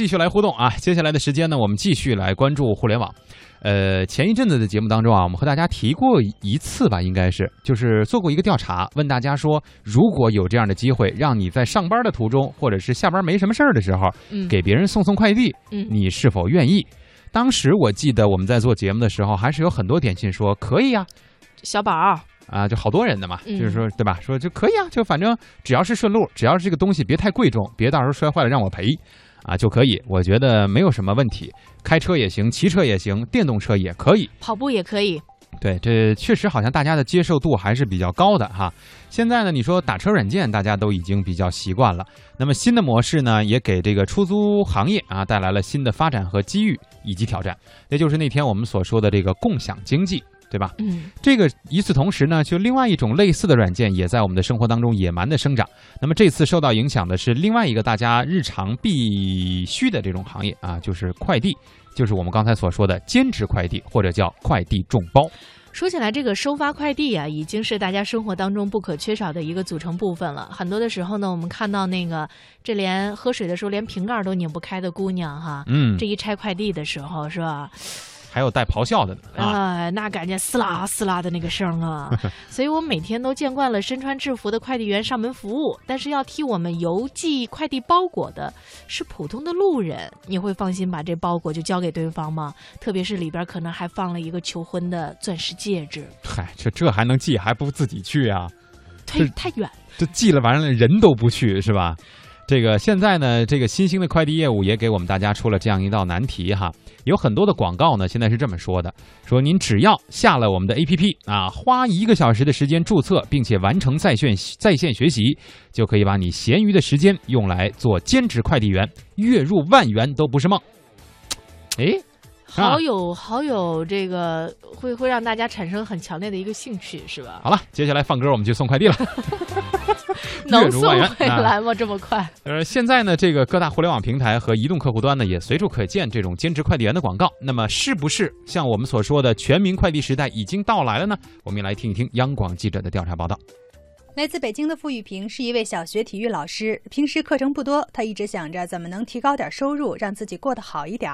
继续来互动啊！接下来的时间呢，我们继续来关注互联网。呃，前一阵子的节目当中啊，我们和大家提过一次吧，应该是就是做过一个调查，问大家说，如果有这样的机会，让你在上班的途中，或者是下班没什么事儿的时候，嗯给别人送送快递，嗯你是否愿意？当时我记得我们在做节目的时候，还是有很多点心说可以呀、小宝儿，啊，就好多人的嘛，嗯就是说对吧？说就可以啊，就反正只要是顺路，只要是这个东西别太贵重，别到时候摔坏了让我赔，啊就可以。我觉得没有什么问题，开车也行，骑车也行，电动车也可以。跑步也可以。对，这确实好像大家的接受度还是比较高的哈。现在呢，你说打车软件，大家都已经比较习惯了。那么新的模式呢，也给这个出租行业啊带来了新的发展和机遇以及挑战。也就是那天我们所说的这个共享经济，对吧？嗯这个与此同时呢，就另外一种类似的软件也在我们的生活当中野蛮的生长。那么这次受到影响的是另外一个大家日常必须的这种行业啊，就是快递，就是我们刚才所说的兼职快递或者叫快递众包。说起来，这个收发快递啊，已经是大家生活当中不可缺少的一个组成部分了。很多的时候呢，我们看到那个这连喝水的时候连瓶盖都拧不开的姑娘哈，嗯这，一拆快递的时候是吧？还有带咆哮的呢啊。啊，那感觉撕拉撕拉的那个声啊，所以我每天都见惯了身穿制服的快递员上门服务，但是要替我们邮寄快递包裹的是普通的路人，你会放心把这包裹就交给对方吗？特别是里边可能还放了一个求婚的钻石戒指，嗨，这这还能寄，还不自己去啊？太太远。这寄了完了，人都不去是吧？这个现在呢，这个新兴的快递业务也给我们大家出了这样一道难题哈。有很多的广告呢，现在是这么说的：说您只要下了我们的 APP 啊，花一个小时的时间注册，并且完成在线在线学习，就可以把你闲余的时间用来做兼职快递员，月入万元都不是梦。诶，啊好有好有这个会会让大家产生很强烈的一个兴趣，是吧？好了，接下来放歌，我们去送快递了。能送回啊来吗？这么快？呃，现在呢，这个各大互联网平台和移动客户端呢，也随处可见这种兼职快递员的广告。那么，是不是像我们所说的全民快递时代已经到来了呢？我们也来听一听央广记者的调查报道。来自北京的付玉萍是一位小学体育老师，平时课程不多，她一直想着怎么能提高点收入，让自己过得好一点。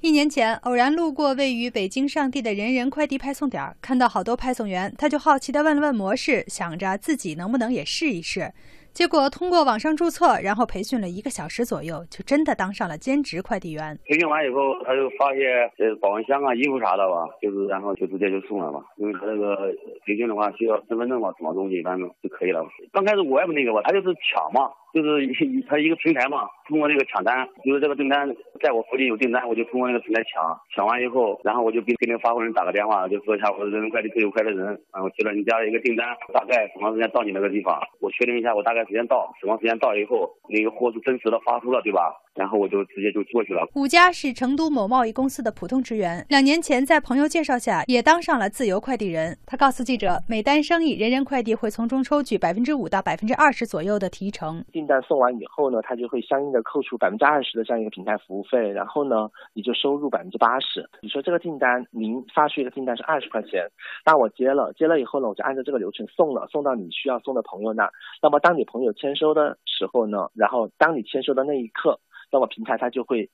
一年前，偶然路过位于北京上地的人人快递派送点，看到好多派送员，她就好奇地问了问模式，想着自己能不能也试一试。结果通过网上注册，然后培训了一个小时左右，就真的当上了兼职快递员。培训完以后，他就发些呃保温箱啊、衣服啥的吧，就是然后就直接就送了吧。因为他那个培训的话需要身份证嘛，什么东西反正就可以了。刚开始我也不那个吧，他就是抢嘛，就是他 一个平台嘛，通过这个抢单，就是这个订单在我附近有订单，我就通过那个平台抢，抢完以后，然后我就给给那个发货人打个电话，就说一下我是人人快递最有快的人，然后接了你家的一个订单，大概什么时间到你那个地方，我确定一下我大概时间到，什么时间到以后，那个货是真实的发出了，对吧？然后我就直接就过去了。武佳是成都某贸易公司的普通职员，两年前在朋友介绍下也当上了自由快递人。他告诉记者，每单生意，人人快递会从中抽取百分之五到百分之二十左右的提成。订单送完以后呢，他就会相应的扣除百分之二十的这样一个平台服务费，然后呢，你就收入百分之八十。你说这个订单，您发出一个订单是二十块钱，那我接了，接了以后呢，我就按照这个流程送了，送到你需要送的朋友那。那么当你朋友签收的时候呢，然后当你签收的那一刻，那么平台它就会。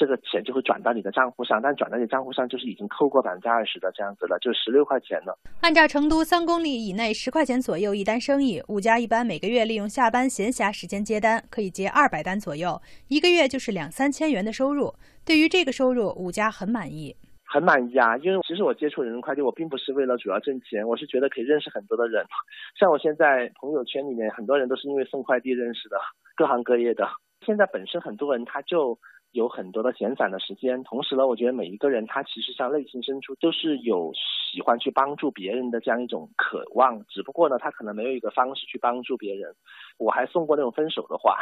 这个钱就会转到你的账户上，但转到你账户上就是已经扣过百分之二十的这样子了，就十六块钱了。按照成都三公里以内十块钱左右一单生意，五家一般每个月利用下班闲暇时间接单，可以接二百单左右，一个月就是两三千元的收入。对于这个收入，五家很满意。很满意啊，因为其实我接触人人快递，我并不是为了主要挣钱，我是觉得可以认识很多的人。像我现在朋友圈里面很多人都是因为送快递认识的，各行各业的。现在本身很多人他就有很多的闲散的时间，同时呢，我觉得每一个人他其实像内心深处都是有喜欢去帮助别人的这样一种渴望，只不过呢，他可能没有一个方式去帮助别人。我还送过那种分手的话，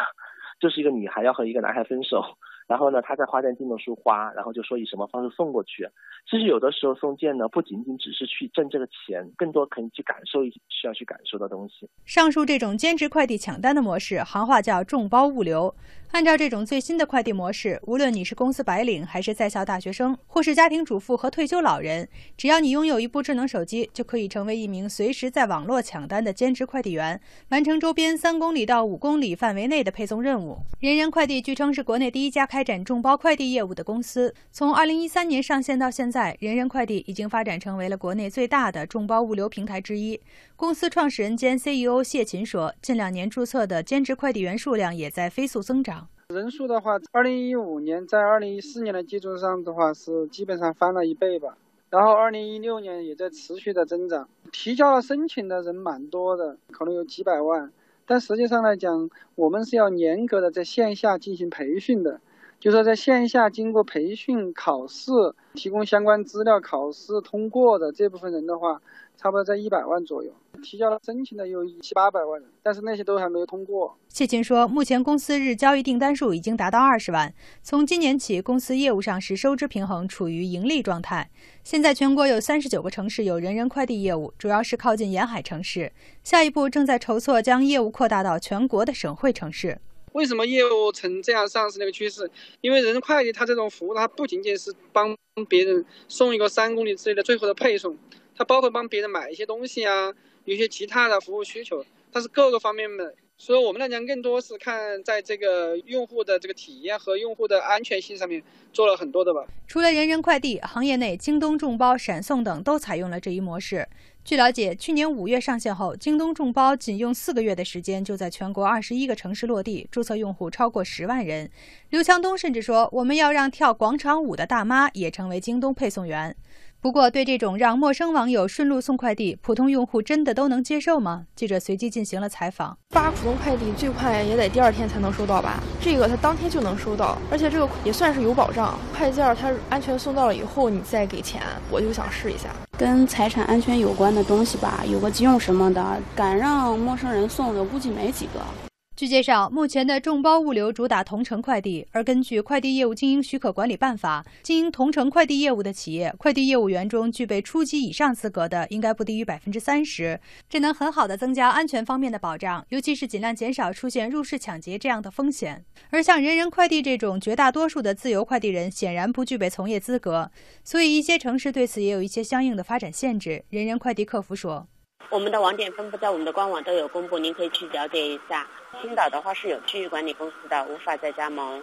就是一个女孩要和一个男孩分手，然后呢，他在花店订了束花，然后就说以什么方式送过去。其实有的时候送件呢，不仅仅只是去挣这个钱，更多可以去感受一需要去感受的东西。上述这种兼职快递抢单的模式，行话叫众包物流。按照这种最新的快递模式，无论你是公司白领，还是在校大学生，或是家庭主妇和退休老人，只要你拥有一部智能手机，就可以成为一名随时在网络抢单的兼职快递员，完成周边三公里到五公里范围内的配送任务。人人快递据称是国内第一家开开展众包快递业务的公司。从2013年上线到现在，人人快递已经发展成为了国内最大的众包物流平台之一。公司创始人兼 CEO 谢琴说：“近两年注册的兼职快递员数量也在飞速增长。人数的话，二零一五年在二零一四年的基础上的话，是基本上翻了一倍吧。然后二零一六年也在持续的增长，提交了申请的人蛮多的，可能有几百万。但实际上来讲，我们是要严格的在线下进行培训的，就说在线下经过培训、考试、提供相关资料、考试通过的这部分人的话。差不多在一百万左右，提交了申请的有七八百万人，但是那些都还没有通过。谢琴说，目前公司日交易订单数已经达到二十万。从今年起，公司业务上是收支平衡，处于盈利状态。现在全国有三十九个城市有人人快递业务，主要是靠近沿海城市。下一步正在筹措将业务扩大到全国的省会城市。为什么业务呈这样上升的一个趋势？因为人人快递它这种服务，它不仅仅是帮别人送一个三公里之内的最后的配送。它包括帮别人买一些东西啊，有些其他的服务需求，它是各个方面的。所以我们来讲，更多是看在这个用户的这个体验和用户的安全性上面做了很多的吧。除了人人快递，行业内京东众包、闪送等都采用了这一模式。据了解，去年五月上线后，京东众包仅用四个月的时间，就在全国二十一个城市落地，注册用户超过十万人。刘强东甚至说：“我们要让跳广场舞的大妈也成为京东配送员。”不过，对这种让陌生网友顺路送快递，普通用户真的都能接受吗？记者随机进行了采访。发普通快递最快也得第二天才能收到吧？这个他当天就能收到，而且这个也算是有保障。快件他安全送到了以后，你再给钱，我就想试一下。跟财产安全有关的东西吧，有个急用什么的，敢让陌生人送的估计没几个。据介绍，目前的众包物流主打同城快递，而根据《快递业务经营许可管理办法》，经营同城快递业务的企业，快递业务员中具备初级以上资格的，应该不低于百分之三十，这能很好的增加安全方面的保障，尤其是尽量减少出现入室抢劫这样的风险。而像人人快递这种绝大多数的自由快递人，显然不具备从业资格，所以一些城市对此也有一些相应的发展限制。人人快递客服说。我们的网点分布在我们的官网都有公布，您可以去了解一下。青岛的话是有区域管理公司的，无法再加盟。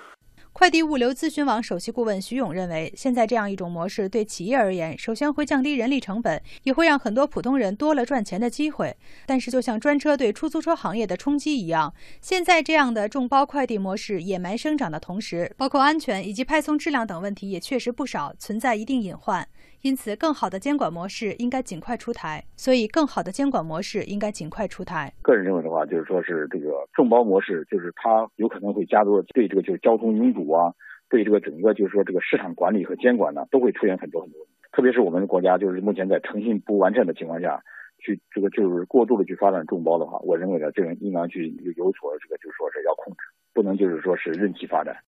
快递物流咨询网首席顾问徐勇认为，现在这样一种模式对企业而言，首先会降低人力成本，也会让很多普通人多了赚钱的机会。但是，就像专车对出租车行业的冲击一样，现在这样的众包快递模式野蛮生长的同时，包括安全以及派送质量等问题也确实不少，存在一定隐患。因此，更好的监管模式应该尽快出台。所以，更好的监管模式应该尽快出台。个人认为的话，啊就是说是这个众包模式，就是它有可能会加入对这个就是交通拥堵啊，对这个整个就是说这个市场管理和监管呢，都会出现很多很多问题。特别是我们国家就是目前在诚信不完善的情况下，去这个就是过度的去发展众包的话，我认为呢，这个应当去有所这个就是说是要控制，不能就是说是任其发展。